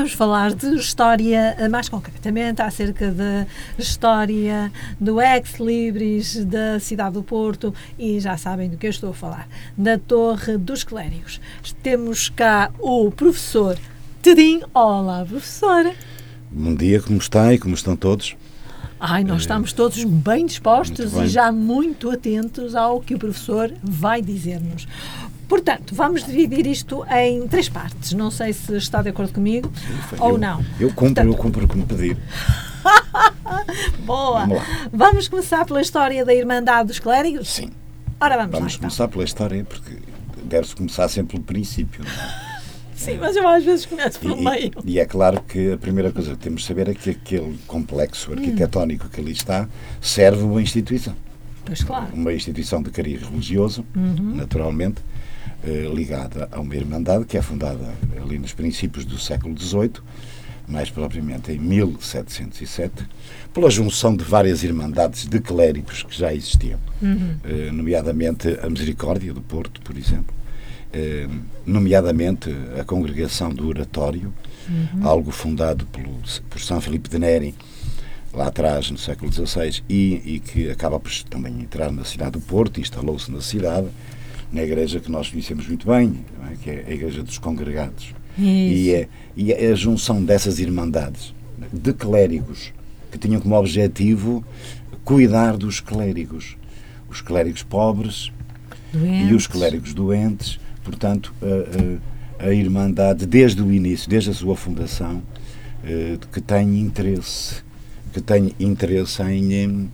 vamos falar de história, eh, mais concretamente, acerca da história do ex-libris da cidade do Porto e já sabem do que eu estou a falar, da Torre dos Clérigos. Temos cá o professor Tedim. Olá, professora. Bom dia, como está e como estão todos? Ai, nós estamos todos bem dispostos bem. e já muito atentos ao que o professor vai dizer-nos. Portanto, vamos dividir isto em três partes. Não sei se está de acordo comigo ou eu, não. Eu cumpro, Portanto, eu cumpro como pedir. Boa! Vamos, vamos, começar pela história da Irmandade dos Clérigos? Sim. Ora, vamos, vamos lá, começar então. pela história, porque deve-se começar sempre pelo princípio. Não é? Sim, mas eu às vezes começo pelo e, meio. E é claro que a primeira coisa que temos de saber é que aquele complexo arquitetónico que ali está serve uma instituição. Pois claro. Uma instituição de cariz religioso, uhum. naturalmente, ligada a uma Irmandade que é fundada ali nos princípios do século XVIII, mais propriamente em 1707, pela junção de várias Irmandades de clérigos que já existiam, uhum. eh, nomeadamente a Misericórdia do Porto, por exemplo, eh, nomeadamente a Congregação do Oratório, uhum. algo fundado pelo, por São Filipe de Neri, lá atrás, no século XVI, e, e que acaba por também entrar na cidade do Porto, instalou-se na cidade, na igreja que nós conhecemos muito bem, é? que é a Igreja dos Congregados. E é, e é a junção dessas irmandades de clérigos que tinham como objetivo cuidar dos clérigos, os clérigos pobres doentes. e os clérigos doentes. Portanto, a, a, a, Irmandade, desde o início, desde a sua fundação, eh, que tem interesse, que tem interesse em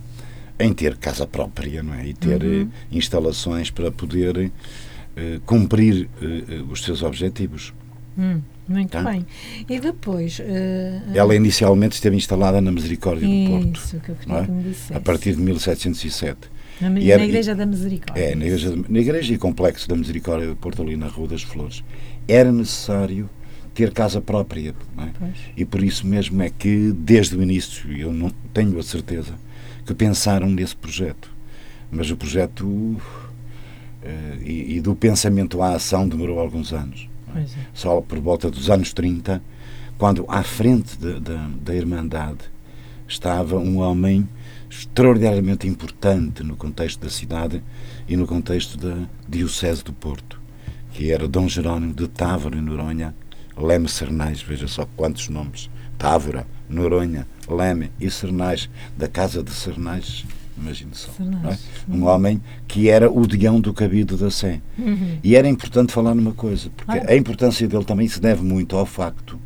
em ter casa própria não é? e ter uhum. Eh, instalações para poder uh, cumprir uh, os seus objetivos. Hum, muito tá? bem. E depois. Uh, Ela inicialmente esteve instalada na Misericórdia isso, do Porto. Isso, que eu queria é? que me dissesse. A partir de 1707. Na, na era, Igreja da Misericórdia. É, na igreja, na igreja e Complexo da Misericórdia do Porto, ali na Rua das Flores. Era necessário ter casa própria. É? E por isso mesmo é que, desde o início, eu não tenho a certeza que pensaram nesse projeto. Mas o projeto uh, e, e, do pensamento à ação demorou alguns anos. É? Só por volta dos anos 30, quando à frente de, de, da Irmandade estava um homem extraordinariamente importante no contexto da cidade e no contexto da Diocese do Porto, que era Dom Jerónimo de Távora e Noronha, Leme Cernais, veja só quantos nomes, Távora, Noronha, Leme e Cernais, da Casa de Cernais, imagine só. É? Um homem que era o Dião do Cabido da Sé. Uhum. E era importante falar numa coisa, porque ah. a importância dele também se deve muito ao facto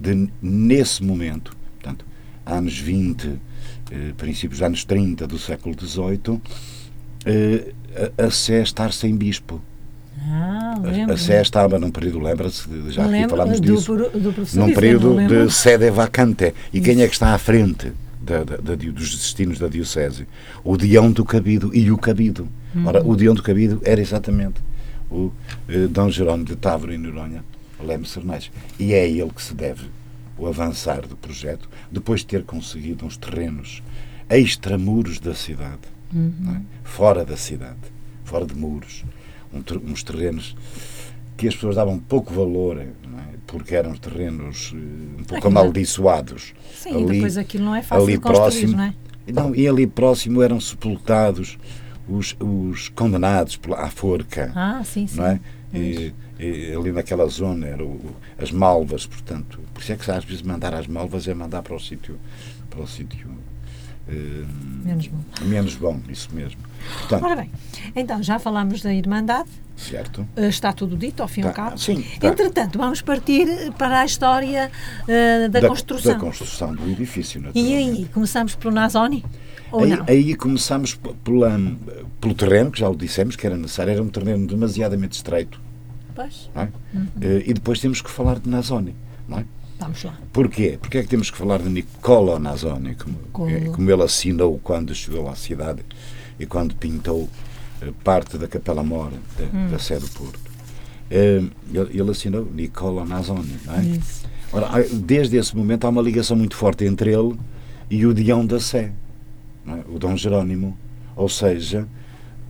de, nesse momento, portanto, anos 20, eh, princípios dos anos 30 do século XVIII, eh, a, a Sé estar sem bispo. Ah, a, a Sé estava num período, lembra-se, já aqui falámos do, disso, do num período de sede vacante. E Isso. quem é que está à frente da, da, da, dos destinos da Diocese? O Dião do Cabido e o Cabido. Uhum. Ora, o Dião do Cabido era exatamente o eh, Dom Jerónimo de Távora e Noronha, Leme Cernais. E é a ele que se deve o avançar do projeto, depois de ter conseguido uns terrenos extramuros da cidade, uhum. é? fora da cidade, fora de muros uns terrenos que as pessoas davam pouco valor, é? porque eram terrenos uh, um pouco amaldiçoados. Sim, ali, depois aquilo não é fácil ali próximo, não é? Não, e ali próximo eram sepultados os, os condenados à forca. Ah, sim, sim. Não é? E, e, ali naquela zona eram as malvas, portanto. Por isso é que às vezes mandar às malvas é mandar para o sítio para o sítio menos bom. Menos bom, isso mesmo. Portanto, Ora bem, então já falámos da Irmandade. Certo. Uh, está tudo dito, ao fim e tá, ao cabo. Sim, tá. Entretanto, vamos partir para a história uh, da, da, construção. Da construção do edifício, E aí, começamos pelo Nazoni? Ou aí, não? aí começamos pela, pelo terreno, que já o dissemos que era necessário, era um terreno demasiadamente estreito. Pois. É? Uhum. Uh, e depois temos que falar de Nazoni, não é? Vamos lá. Porquê? Porque é que temos que falar de Niccolo Nazoni, como, como ele assinou quando chegou à cidade e quando pintou uh, parte da Capela Mor da, hum. da Sé do Porto. Uh, ele, ele, assinou Niccolo Nazoni, não é? Isso. Ora, desde esse momento há uma ligação muito forte entre ele e o Dião da Sé, é? o Dom Jerónimo, ou seja,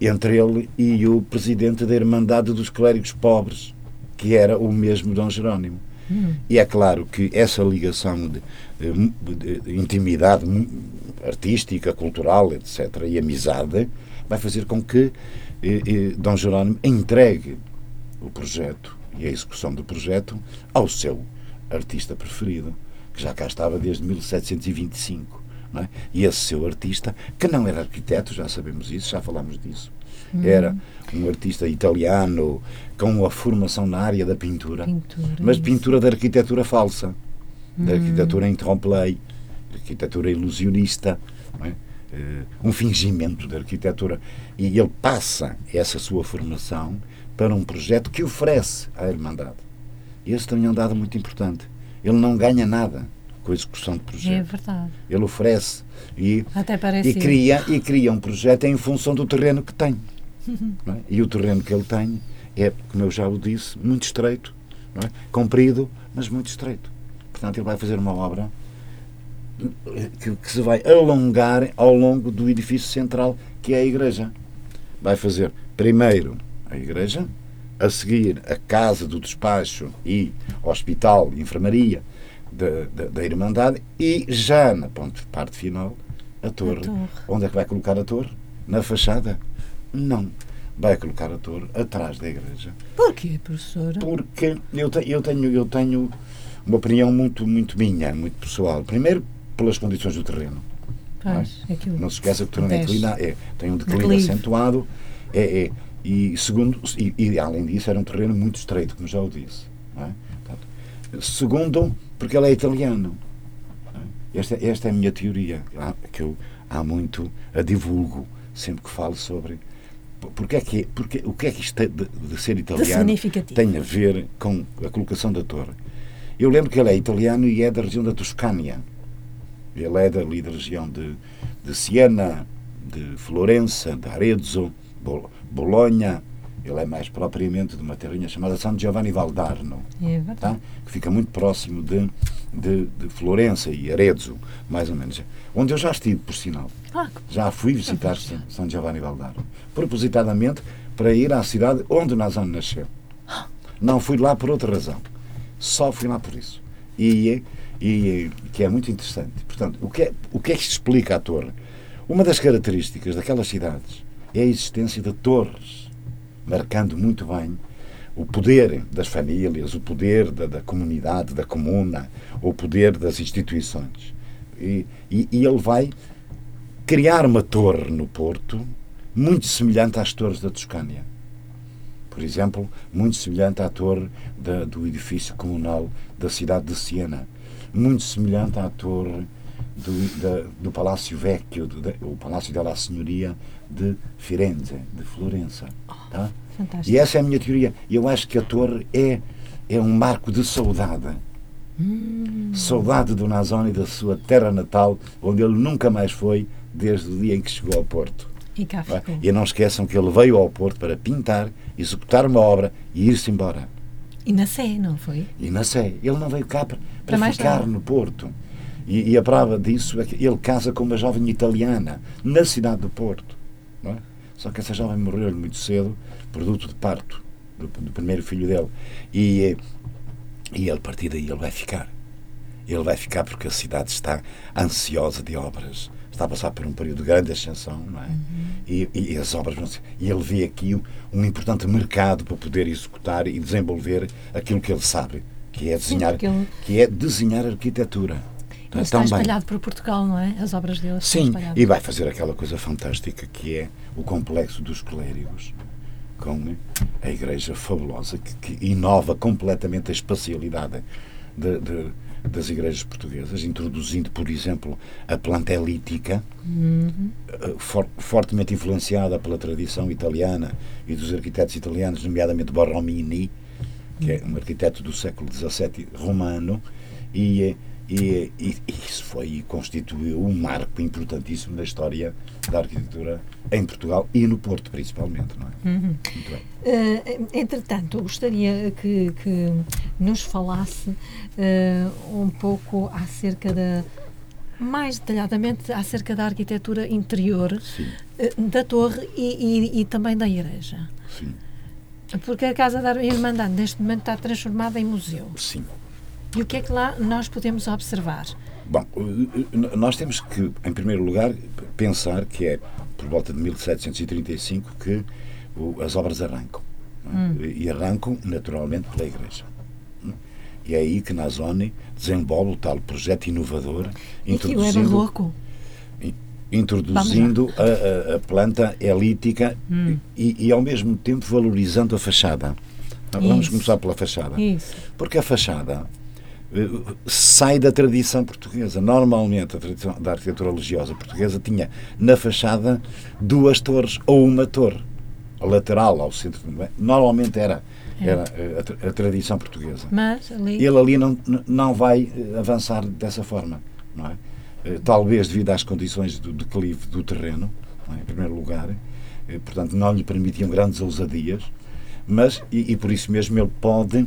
entre ele e o presidente da Irmandade dos Clérigos Pobres, que era o mesmo Dom Jerónimo. Hum. E é claro que essa ligação de, de, de intimidade artística, cultural, etc., e amizade, vai fazer com que eh, eh, Dom Jerónimo entregue o projeto e a execução do projeto ao seu artista preferido, que já cá estava desde 1725. É? E esse seu artista, que não era arquiteto, já sabemos isso, já falámos disso, hum. era um artista italiano com uma formação na área da pintura, pintura mas isso. pintura da arquitetura falsa, da arquitetura interrompe-lei, arquitetura ilusionista, é? uh, um fingimento da arquitetura. E ele passa essa sua formação para um projeto que oferece à Irmandade. Esse também é um dado muito importante. Ele não ganha nada com a execução de projeto. É verdade. Ele oferece e, e, cria, e cria um projeto em função do terreno que tem. É? E o terreno que ele tem é, como eu já o disse, muito estreito, é? comprido, mas muito estreito. Portanto, ele vai fazer uma obra que, que, se vai alongar ao longo do edifício central, que é a igreja. Vai fazer primeiro a igreja, a seguir a casa do despacho e hospital, enfermaria da, da, da Irmandade e já na parte final a torre. a torre. Onde é que vai colocar a torre? Na fachada? Não. Vai colocar a torre atrás da igreja. Porquê, professora? Porque eu, te, eu, tenho, eu tenho uma opinião muito, muito minha, muito pessoal. Primeiro, pelas condições do terreno. Pois, não, é? não se esqueça que o terreno é, inclina, é tem um declínio Declive. acentuado. É, é, e segundo, e, e, além disso, era um terreno muito estreito, como já o disse. É? Portanto, segundo, porque ele é italiano. É? Esta, esta é a minha teoria, que eu há muito a divulgo, sempre que falo sobre. Porque é que, porque, o que é que isto de, de ser italiano de tem a ver com a colocação da torre? Eu lembro que ele é italiano e é da região da Toscânia. Ele é dali da região de, de Siena, de Florença, de Arezzo, Bolonha. Ele é mais propriamente de uma terrinha chamada San Giovanni Valdarno, é tá? que fica muito próximo de, de, de, Florença e Arezzo, mais ou menos. Onde eu já estive, por sinal. Ah, já fui visitar San Giovanni Valdarno. Propositadamente para ir à cidade onde Nazan nasceu. Não fui lá por outra razão. Só fui lá por isso. E e que é muito interessante. Portanto, o que é, o que é que explica a torre? Uma das características daquelas cidades é a existência de torres, marcando muito bem o poder das famílias, o poder da, da comunidade, da comuna, o poder das instituições. E, e, e, ele vai criar uma torre no Porto muito semelhante às torres da Toscânia. Por exemplo, muito semelhante à torre da, do edifício comunal da cidade de Siena muito semelhante à torre do, da, do Palácio Vecchio, do, o Palácio della Signoria de Firenze, de Florença. Tá? Fantástico. E essa é a minha teoria. Eu acho que a torre é, é um marco de saudade. Hum. Saudade do Nazoni, da sua terra natal, onde ele nunca mais foi desde o dia em que chegou ao Porto. E cá é? ficou. E não esqueçam que ele veio ao Porto para pintar, executar uma obra e ir-se embora. E na Sé, não foi? E na Sé. Ele não veio cá para, para, para ficar tarde. no Porto. E, e, a prova disso é que ele casa com uma jovem italiana na cidade do Porto. É? Só que essa jovem morreu muito cedo, produto de parto do, do primeiro filho dele. E, e ele, a partir daí, ele vai ficar. Ele vai ficar porque a cidade está ansiosa de obras está a passar por um período de grande ascensão, não é? Uhum. E, e, as obras e ele vê aqui um, importante mercado para poder executar e desenvolver aquilo que ele sabe, que é desenhar, Sim, ele... que é desenhar arquitetura. Ele está espalhado por Portugal, não é? As obras dele Sim, e vai fazer aquela coisa fantástica que é o complexo dos clérigos, com a igreja fabulosa que, que inova completamente a espacialidade de, de das igrejas portuguesas, introduzindo, por exemplo, a planta elítica, uhum. Eh, for, fortemente influenciada pela tradição italiana e dos arquitetos italianos, nomeadamente Borromini, que é um arquiteto do século XVII romano, e eh, e, e, isso foi e constituiu um marco importantíssimo da história da arquitetura em Portugal e no Porto, principalmente. Não é? Uhum. Muito bem. Uh, entretanto, gostaria que, que nos falasse uh, um pouco acerca da. Mais detalhadamente acerca da arquitetura interior uh, da torre e, e, e, também da igreja. Sim. Porque a Casa da Irmandade, neste momento, está transformada em museu. Sim. E o que é que lá nós podemos observar? Bom, nós temos que, em primeiro lugar, pensar que é por volta de 1735 que as obras arrancam. É? Hum. E arrancam, naturalmente, pela Igreja. E é aí que Nazoni desenvolve o tal projeto inovador, introduzindo, é barroco. introduzindo a, a, a, planta elítica hum. e, e, ao mesmo tempo, valorizando a fachada. Vamos Isso. começar pela fachada. Isso. Porque a fachada sai da tradição portuguesa. Normalmente, a tradição da arquitetura religiosa portuguesa tinha na fachada duas torres ou uma torre lateral ao centro. Normalmente era, é. era eh, a, a, tradição portuguesa. Mas ali... Ele ali não, não vai eh, avançar dessa forma. Não é? Talvez devido às condições do declive do terreno, é? em primeiro lugar, portanto, não lhe permitiam grandes ousadias, mas, e, e por isso mesmo, ele pode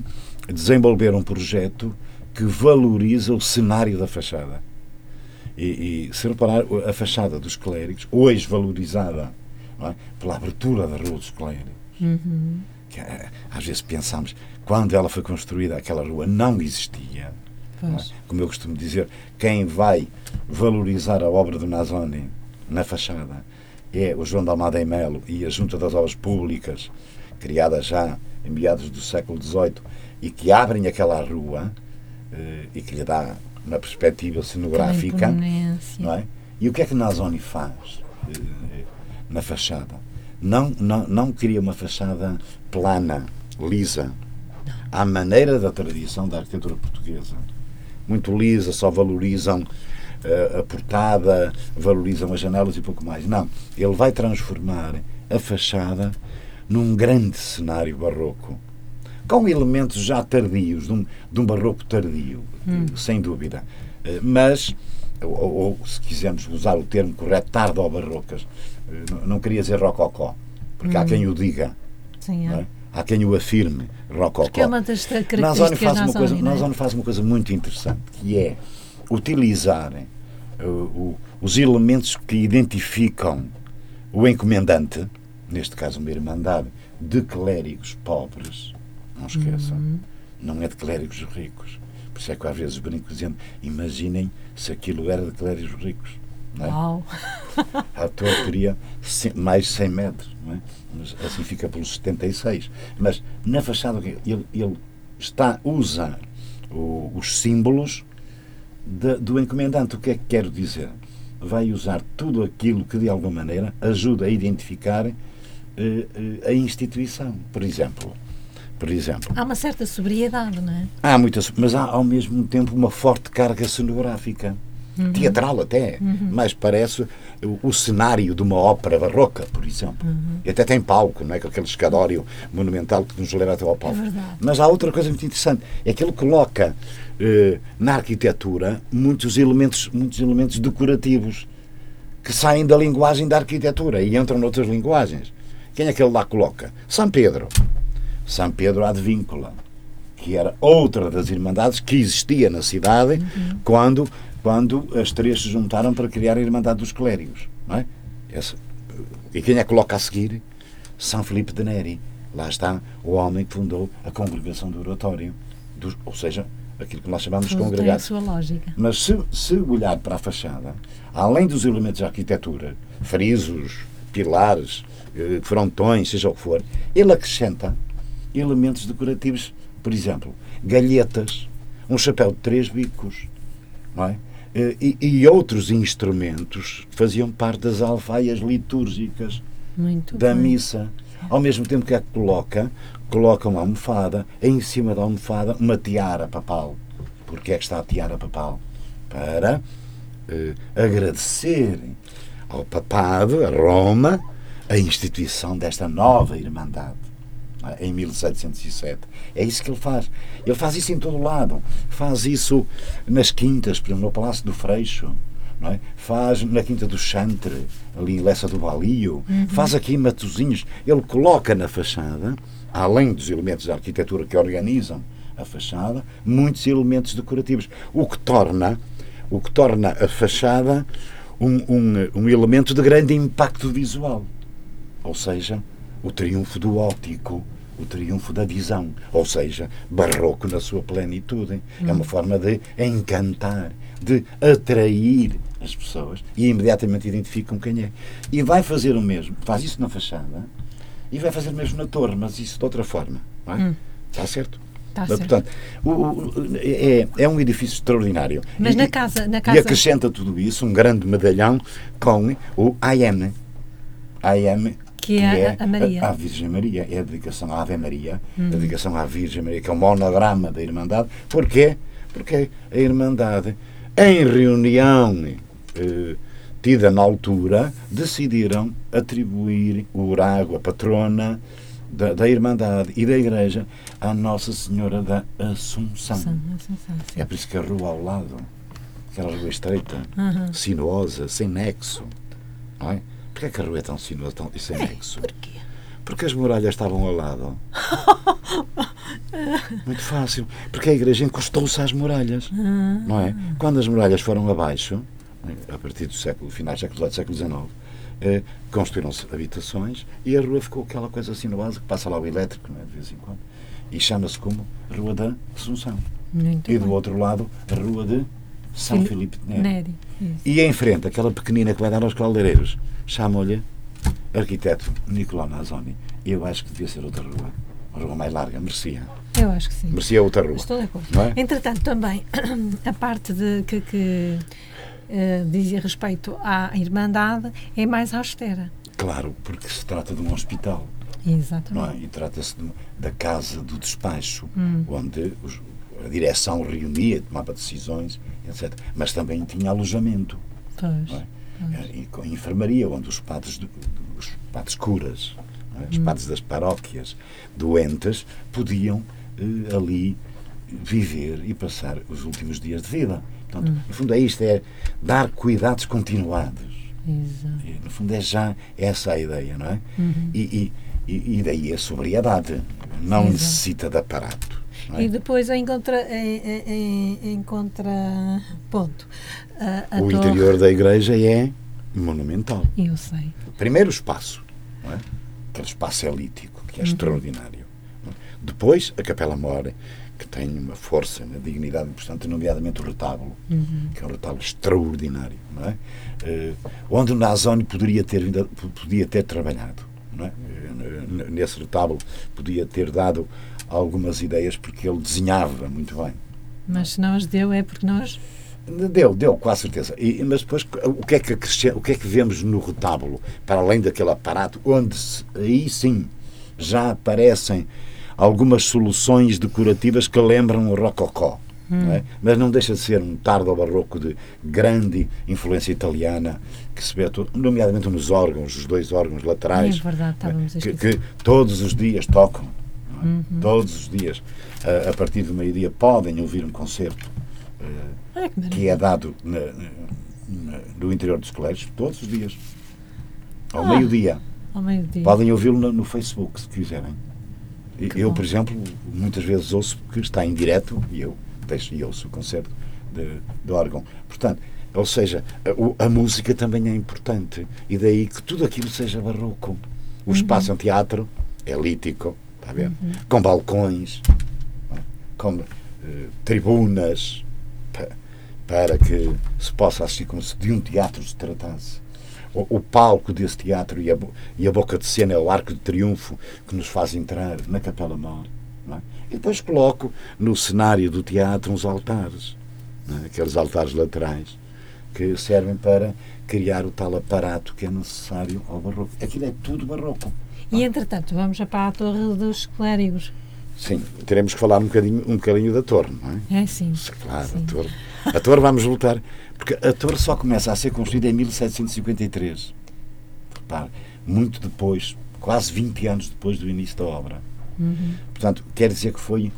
desenvolver um projeto que valoriza o cenário da fachada. E, e se reparar, a fachada dos clérigos, hoje valorizada é? pela abertura da Rua dos Clérigos, uhum. que, eh, às vezes pensamos, quando ela foi construída, aquela rua não existia. Não é? Como eu costumo dizer, quem vai valorizar a obra do Nazoni na fachada é o João de Almada e Melo e a Junta das Obras Públicas, criada já em meados do século XVIII, e que abrem aquela rua e que lhe dá uma perspectiva cenográfica. Não é? E o que é que Nazoni faz eh, na fachada? Não, não, não cria uma fachada plana, lisa, à maneira da tradição da arquitetura portuguesa. Muito lisa, só valorizam a portada, valorizam as janelas e pouco mais. Não. Ele vai transformar a fachada num grande cenário barroco com elementos já tardios, de um, de um barroco tardio, hum. sem dúvida. Eh, mas, ou, ou, se quisermos usar o termo correto, tardo-barrocas, eh, não, não queria dizer rococó, porque hum. há quem o diga. Sim, é. Há quem o afirme, rococó. Porque é uma das características faz uma coisa, faz uma coisa muito interessante, que é utilizar uh, os elementos que identificam o encomendante, neste caso uma irmandade, de clérigos pobres, não esqueçam. Uhum. Não é de clérigos ricos. Por isso é que às vezes brinco dizendo: imaginem se aquilo era de clérigos ricos. Não é? Uau! A torre teria mais de 100 metros, não é? Mas assim fica pelos 76. Mas na fachada ele, ele está a usar o, os símbolos de, do encomendante. O que é que quero dizer? Vai usar tudo aquilo que de alguma maneira ajuda a identificar eh, eh, a instituição. Por exemplo, por exemplo. Há uma certa sobriedade, não é? Há muita, mas há ao mesmo tempo uma forte carga cenográfica. Uhum. Teatral até, uhum. mas parece o, o, cenário de uma ópera barroca, por exemplo. Uhum. E até tem palco, não é? Com aquele escadório monumental que nos leva até ao palco. É mas há outra coisa muito interessante, é que ele coloca eh, na arquitetura muitos elementos, muitos elementos decorativos que saem da linguagem da arquitetura e entram noutras linguagens. Quem é que ele lá coloca? São Pedro. São Pedro Advíncula, que era outra das Irmandades que existia na cidade uhum. quando, quando as três se juntaram para criar a Irmandade dos Clérigos. Não é? E quem é que coloca a seguir? São Filipe de Neri. Lá está o homem que fundou a congregação do oratório. Do, ou seja, aquilo que nós chamamos de congregados. Mas se, se olhar para a fachada, além dos elementos de arquitetura, frisos, pilares, eh, frontões, seja o que for, ele acrescenta elementos decorativos, por exemplo, galhetas, um chapéu de três bicos, não é? E, e outros instrumentos faziam parte das alfaias litúrgicas Muito da bem. missa. Ao mesmo tempo que a coloca, coloca uma almofada, em cima da almofada uma tiara papal. Porque é que está a tiara papal? Para eh, agradecer ao papado, a Roma, a instituição desta nova Irmandade. Em 1707. É isso que ele faz. Ele faz isso em todo lado. Faz isso nas quintas, por exemplo, no Palácio do Freixo. É? Faz na Quinta do Chantre, ali em Lessa do Balio. Uhum. Faz aqui em Matozinhos. Ele coloca na fachada, além dos elementos da arquitetura que organizam a fachada, muitos elementos decorativos. O que torna, o que torna a fachada um, um, um elemento de grande impacto visual. Ou seja, o triunfo do óptico o triunfo da visão, ou seja, barroco na sua plenitude. É uma forma de encantar, de atrair as pessoas e imediatamente identificam quem é. E vai fazer o mesmo, faz isso na fachada e vai fazer o mesmo na torre, mas isso de outra forma. Não é? Está certo? Tá Mas, certo. portanto, o- o- é, é um edifício extraordinário. Mas E- na casa, na e casa acrescenta tudo isso um grande medalhão com o AM. AM Que é a- a Maria. A, Virgem Maria. É a dedicação à Ave Maria, a dedicação à Virgem Maria, que é um monograma da Irmandade. Porquê? Porque a Irmandade, em reunião eh, tida na altura, decidiram atribuir o Urago, a patrona da, da Irmandade e da Igreja, à Nossa Senhora da Assunção. Sim. É por isso que a rua ao lado, aquela rua estreita, Uhum. sinuosa, sem nexo, não é? Porquê é que a rua é tão sinuosa tão, e sem nexo? Porquê? Porque as muralhas estavam ao lado. Muito fácil. Porque a igreja encostou-se às muralhas, Ah. não é? Quando as muralhas foram abaixo, a partir do século, finais do século XVIII, século XIX, eh, construíram-se habitações e a rua ficou aquela coisa sinuosa que passa lá o elétrico, não é? De vez em quando. E chama-se como Rua da Assunção. Muito E do outro lado, a Rua de São Fili- Filipe de Neri. Neri. E em frente, aquela pequenina que vai dar aos caldeireiros, chamam-lhe arquiteto Nicolau Nazoni. Eu acho que devia ser outra rua. Uma rua mais larga, merecia. Eu acho que sim. Merecia outra rua. Estou de acordo. Não é? Entretanto, também, a parte de, que, que eh, dizia respeito à Irmandade é mais austera. Claro, porque se trata de um hospital. Exatamente. Não é? E trata-se da casa do despacho, Hum. onde os- a direção reunia, tomava decisões, etc. Mas também tinha alojamento. Pois. É? Com enfermaria, onde os padres, os padres curas, é? Hum. os padres das paróquias doentes podiam eh, ali viver e passar os últimos dias de vida. Portanto, Hum. no fundo é isto, é dar cuidados continuados. Exato. No fundo é já essa a ideia, não é? Uhum. E, e, e e daí a sobriedade. Não Exato. necessita de aparato. É? E depois em contra, em, em, em contra ponto. A, a o torre- interior da igreja é monumental. Eu sei. Primeiro o espaço, não é? aquele espaço elítico, que é extraordinário. não é? Depois a Capela Mor, que tem uma força, uma dignidade importante, nomeadamente o retábulo, que é um retábulo extraordinário, não é? Eh, onde o Nazoni poderia ter, podia ter trabalhado. Não é? Eh, Nesse retábulo podia ter dado algumas ideias, porque ele desenhava muito bem. Mas se não as deu é porque nós. Deu, deu, com a certeza. E, mas depois, o que, é que o que é que vemos no retábulo, para além daquele aparato, onde aí sim já aparecem algumas soluções decorativas que lembram o rococó. não é? Mas não deixa de ser um tardo barroco de grande influência italiana, que se vê, todo, nomeadamente nos órgãos, os dois órgãos laterais, É verdade, a que, que todos os dias tocam. É? Todos os dias, a, a partir do meio-dia, podem ouvir um concerto. eh, Olha que que maravilha. é dado na- na- no interior dos colégios todos os dias. Ao Ah. meio-dia. Ao meio-dia. Podem ouvi-lo no, no Facebook, se quiserem. Que eu, bom. por exemplo, muitas vezes ouço porque está em direto e eu deixo e ouço o concerto de, de órgão. Portanto, ou seja, a, a música também é importante. E daí que tudo aquilo seja barroco. O espaço é um teatro elítico, está a ver? Com balcões, com eh, tribunas, pa- para que se possa assistir como se de um teatro se tratasse. O, o palco desse teatro e a, e a boca de cena é o arco de triunfo que nos faz entrar na Capela Mor. é? E depois coloco no cenário do teatro uns altares, é? aqueles altares laterais, que servem para criar o tal aparato que é necessário ao barroco. Aquilo é tudo barroco. E entretanto, vamos já para a Torre dos Clérigos. Sim, teremos que falar um bocadinho, um bocadinho da torre, não é? É sim. Claro, Sim. a torre. A torre vamos voltar. Porque a torre só começa a ser construída em 1753. Repare, muito depois, quase 20 anos depois do início da obra. Uhum. Portanto, quer dizer que foi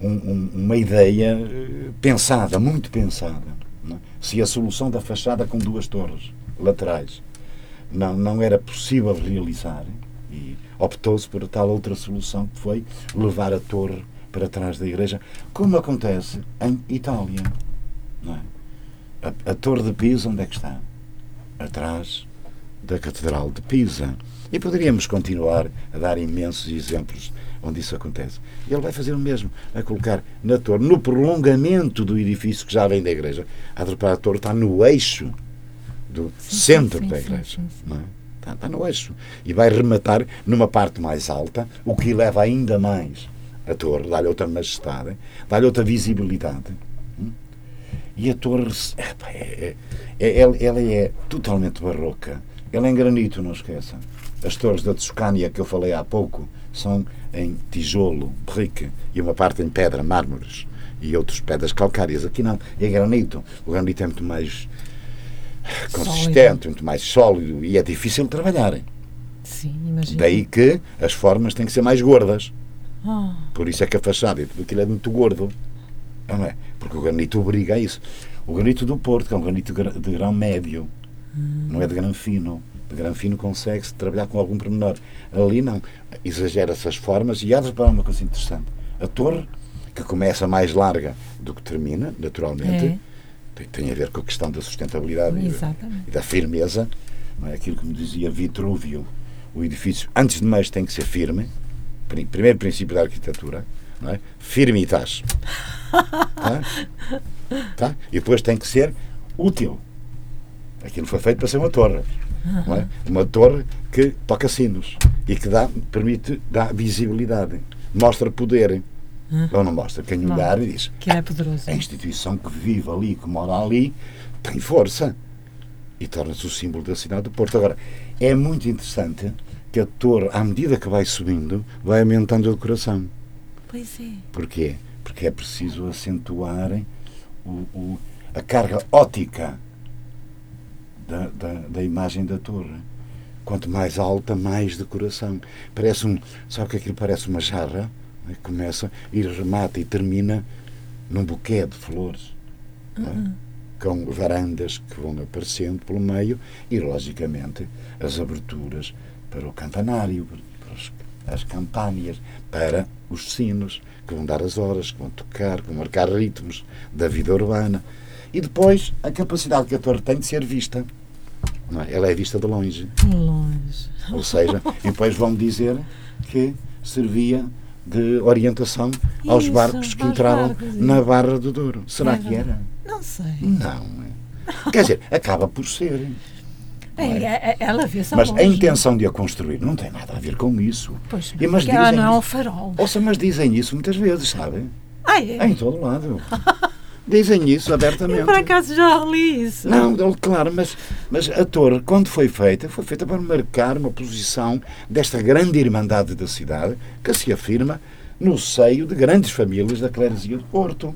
um- um- uma ideia eh, pensada, muito pensada. é? Se a solução da fachada com duas torres laterais não, não era possível realizar, e optou-se por tal outra solução que foi levar a torre para trás da igreja, como acontece em Itália. é? A, a torre de Pisa, onde é que está? Atrás da Catedral de Pisa. E poderíamos continuar a dar imensos exemplos onde isso acontece. Ele vai fazer o mesmo, vai colocar na torre, no prolongamento do edifício que já vem da igreja. A torre está no eixo do sim, centro sim, da igreja. Sim, é? Está, está no eixo. E vai rematar numa parte mais alta, o que eleva ainda mais a torre, dá-lhe outra majestade, dá-lhe outra visibilidade. Hum? E a torre, é, é, é, ela é totalmente barroca. Ela é em granito, não esqueça. As torres da Toscânia que eu falei há pouco são em tijolo, brique, e uma parte em pedra, mármores e outras pedras calcárias. Aqui não, é granito. O granito é muito mais consistente, muito mais sólido e é difícil de trabalhar. Sim, imagino. Daí que as formas têm que ser mais gordas. Oh. Por isso é que a fachada e tudo aquilo é muito gordo. Não é? Porque o granito obriga a isso. O granito do Porto, que é um granito de grão médio, hum. não é de grão fino. De grão fino consegue-se trabalhar com algum pormenor. Ali não. Exagera-se as formas e há de reparar uma coisa interessante. A torre, que começa mais larga do que termina, naturalmente, é tem a ver com a questão da sustentabilidade e, e da firmeza. Não é aquilo que me dizia Vitrúvio. O edifício, antes de mais, tem que ser firme. Primeiro princípio da arquitetura. Não é? Firme e estás. tá? tá? E depois tem que ser útil. Aquilo foi feito para ser uma torre. Não é? Uma torre que toca sinos e que dá, permite, dá visibilidade, mostra poder. Ou não mostra. Quem olhar e diz. Que é poderoso. A instituição que vive ali, que mora ali, tem força. E torna-se o símbolo da cidade do Porto. Agora, é muito interessante que a torre, à medida que vai subindo, vai aumentando a decoração. Pois é. Porquê? Porque é preciso acentuar o, o, a carga ótica da, da, da imagem da torre. Quanto mais alta, mais decoração. Parece um. Sabe o que aquilo parece uma jarra? Começa e remata e termina num buquê de flores. É? Uhum. Com varandas que vão aparecendo pelo meio e, logicamente, as aberturas para o campanário, para as campânias, para os sinos que vão dar as horas, que vão tocar, que vão marcar ritmos da vida urbana. E depois a capacidade que a torre tem de ser vista. É? Ela é vista de longe. Longe. Ou seja, e depois vão dizer que servia de orientação aos Isso, barcos que entraram barcos, na Barra do Douro. Será que era? Não sei. Não. É. Quer dizer, acaba por ser. É, é? é? ela vê Mas longe. a intenção de a construir não tem nada a ver com isso. Pois, e, mas dizem, ela não é o farol. Ouça, mas dizem isso muitas vezes, sabe? Ah, é? Em todo lado. Dizem isso abertamente. Eu por acaso já li isso. Não, claro, mas, mas a torre, quando foi feita, foi feita para marcar uma posição desta grande irmandade da cidade que se afirma no seio de grandes famílias da cleresia de Porto.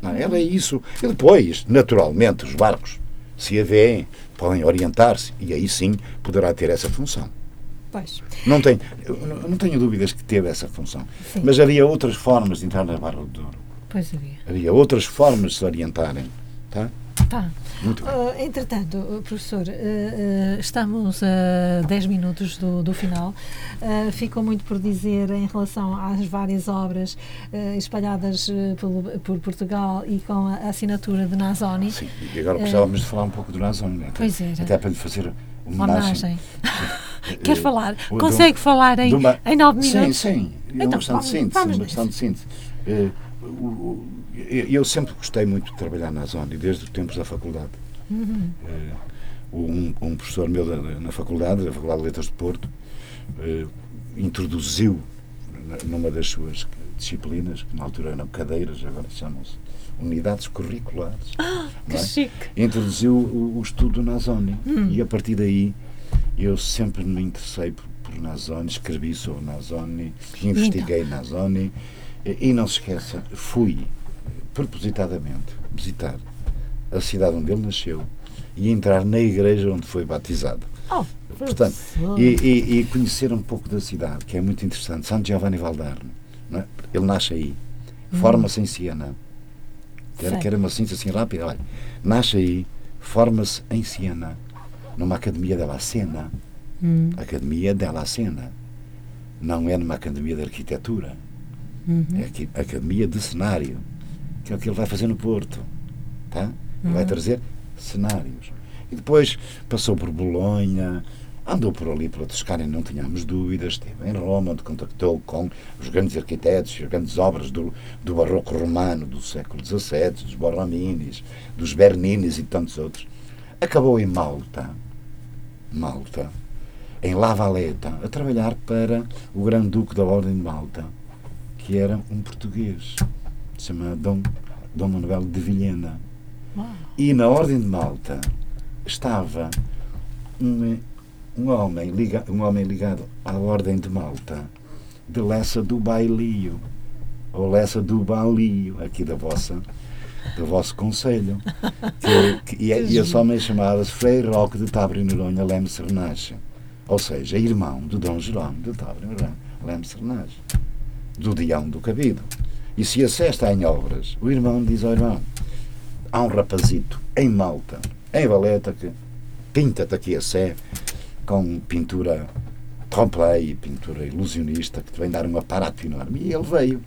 Não, é? ela é isso. E depois, naturalmente, os barcos se a veem, podem orientar-se e aí sim poderá ter essa função. Pois. Não tenho, não tenho dúvidas que teve essa função. Sim. Mas havia outras formas de entrar na Barra do Douro. Pois havia. Havia outras formas de se orientarem. Tá? Tá. Muito bem. Uh, entretanto, professor, uh, uh, estamos a 10 minutos do, do final. Uh, ficou muito por dizer em relação às várias obras espalhadas pelo, por Portugal e com a assinatura de Nazoni. Sim, e agora precisávamos de falar um pouco do Nazoni. Né? Pois é. Até para lhe fazer uma homenagem. Quer falar? Consegue falar em, uma... em 9 minutos? Sim, sim. É então, questão de síntese. Questão de síntese eu sempre gostei muito de trabalhar na zona, desde os tempos da faculdade. Uhum. Um, um, professor meu na faculdade, da Faculdade de Letras de Porto, eh, introduziu numa das suas disciplinas, que na altura eram cadeiras, agora chamam-se unidades curriculares. Ah, que é? chique! Introduziu o, o estudo na zona hum. e a partir daí eu sempre me interessei por, por Nazoni, escrevi sobre Nazoni, investiguei então. Nazoni e não se esqueça, fui propositadamente visitar a cidade onde ele nasceu e entrar na igreja onde foi batizado. Oh, Portanto, e, e, e, conhecer um pouco da cidade, que é muito interessante. Santo Giovanni Valdarno, é? ele nasce aí, hum. forma-se em Siena. Quer, quer uma ciência assim rápida? Olha, nasce aí, forma-se em Siena, numa academia da Sena. Hum. Academia della Sena. Não é numa academia de arquitetura. Uhum. É aqui, academia de cenário, que é o que ele vai fazer no Porto. Tá? Ele vai uhum. trazer cenários. E depois passou por Bolonha, Andou por ali, por Toscana, não tínhamos dúvidas. Esteve em Roma, onde contactou com os grandes arquitetos, as grandes obras do, do barroco romano do século XVII, dos Borrominis, dos Berninis e tantos outros. Acabou em Malta, Malta, em La Valeta, a trabalhar para o Grande Duque da Ordem de Malta, que era um português, chamado Dom, Dom Manuel de Vilhena. E na Ordem de Malta estava um um homem, liga, um homem ligado à Ordem de Malta, de Lessa do Bailio, ou Lessa do Balio, aqui da vossa, do vosso conselho. Que, que, e, e esse homem chamava-se Frei Roque de Tabre Noronha Leme Sernache, ou seja, irmão de Dom Jerome de Tabre Noronha Leme Sernache, do Dião do Cabido. E se assesta em obras, o irmão diz ao irmão: há um rapazito em Malta, em Valeta, que pinta-te aqui a sé com pintura trompe pintura ilusionista, que te vem dar um aparato enorme. E ele veio,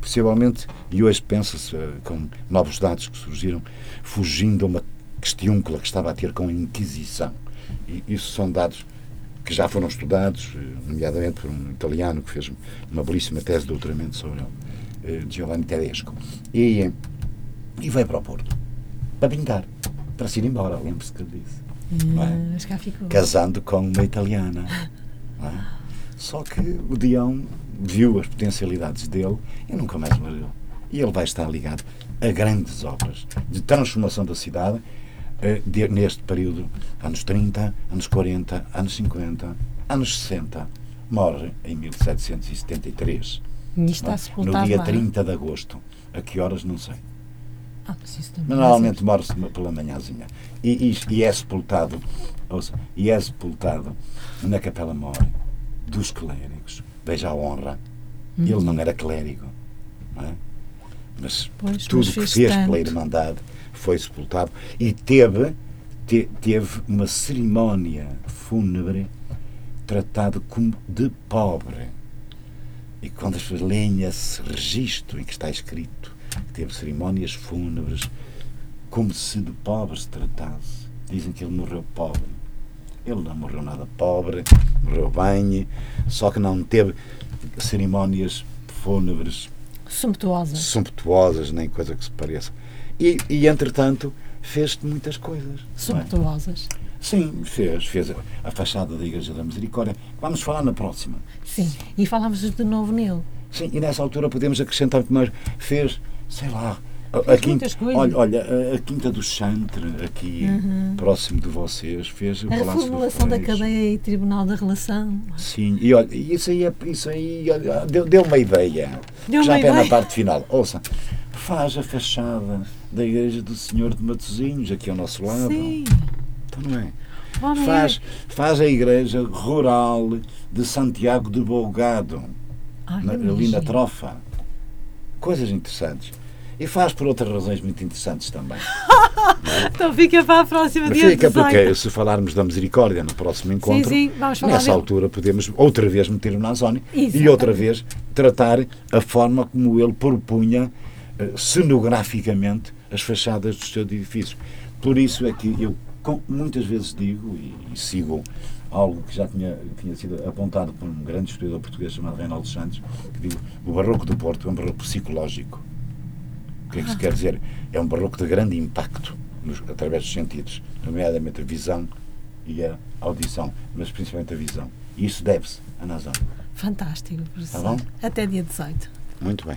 possivelmente, e hoje pensa-se, eh, com novos dados que surgiram, fugindo a uma questiúncula que estava a ter com a Inquisição. E isso são dados que já foram estudados, eh, nomeadamente por um italiano que fez uma belíssima tese de doutoramento sobre ele, eh, Giovanni Tedesco. E, e veio para o Porto, para pintar, para se ir embora, lembre-se que ele disse é? casando com uma italiana. É? Só que o Dião viu as potencialidades dele e nunca mais largou. E ele vai estar ligado a grandes obras de transformação da cidade de, neste período, anos 30, anos 40, anos 50, anos 60. Morre em 1773. E está sepultado No dia lá. 30 de agosto. A que horas, não sei. Ah, mas normalmente morre-se pela manhãzinha. E, e, e é sepultado, ouça, e é sepultado na Capela Mor dos clérigos. Veja a honra. Ele não era clérigo, não é? Mas Pois, tudo mas que fez tanto. pela Irmandade foi sepultado e teve, te- teve uma cerimónia fúnebre tratado como de pobre. E quando as pessoas leem esse registro em que está escrito que teve cerimónias fúnebres como se de pobre se tratasse, dizem que ele morreu pobre. Ele não morreu nada pobre, morreu bem, só que não teve cerimónias fúnebres Sumptuosa. sumptuosas, nem coisa que se pareça. E, e entretanto, fez muitas coisas. é? Sumptuosas. Sim, fez. Fez a fachada da Igreja da Misericórdia. Vamos falar na próxima. Sim. E falámos de novo nele. Sim, e nessa altura podemos acrescentar que mais fez, sei lá, a, a quinta, olha, olha, a, Quinta do Chantre, aqui próximo de vocês, fez o Uhum. A reformulação da cadeia e Tribunal da Relação. Sim, e olha, isso aí, é- isso aí deu, deu uma ideia. Deu Já uma pé na parte final. Ouça, faz a fachada da Igreja do Senhor de Matosinhos, aqui ao nosso lado. Sim. Então não é? Faz, faz a Igreja Rural de Santiago de Bolgado. Ai, na- ali na trofa. Coisas interessantes. E faz por outras razões muito interessantes também. Então fica para a próxima Mas dia fica 18. porque se falarmos da misericórdia no próximo encontro, sim, vamos falar nessa altura podemos outra vez meter o Nazoni e outra vez tratar a forma como ele propunha cenograficamente as fachadas dos seus edifícios. Por isso é que eu muitas vezes digo e, e sigo algo que já tinha, tinha sido apontado por um grande historiador português chamado Reinaldo Santos, que digo, o barroco do Porto é um barroco psicológico. O que é que isso quer dizer? É um barroco de grande impacto nos- através dos sentidos, nomeadamente a visão e a audição, mas principalmente a visão. E isso deve-se a Nazão. Fantástico, professor. Tá bom? Até dia 18. Muito bem.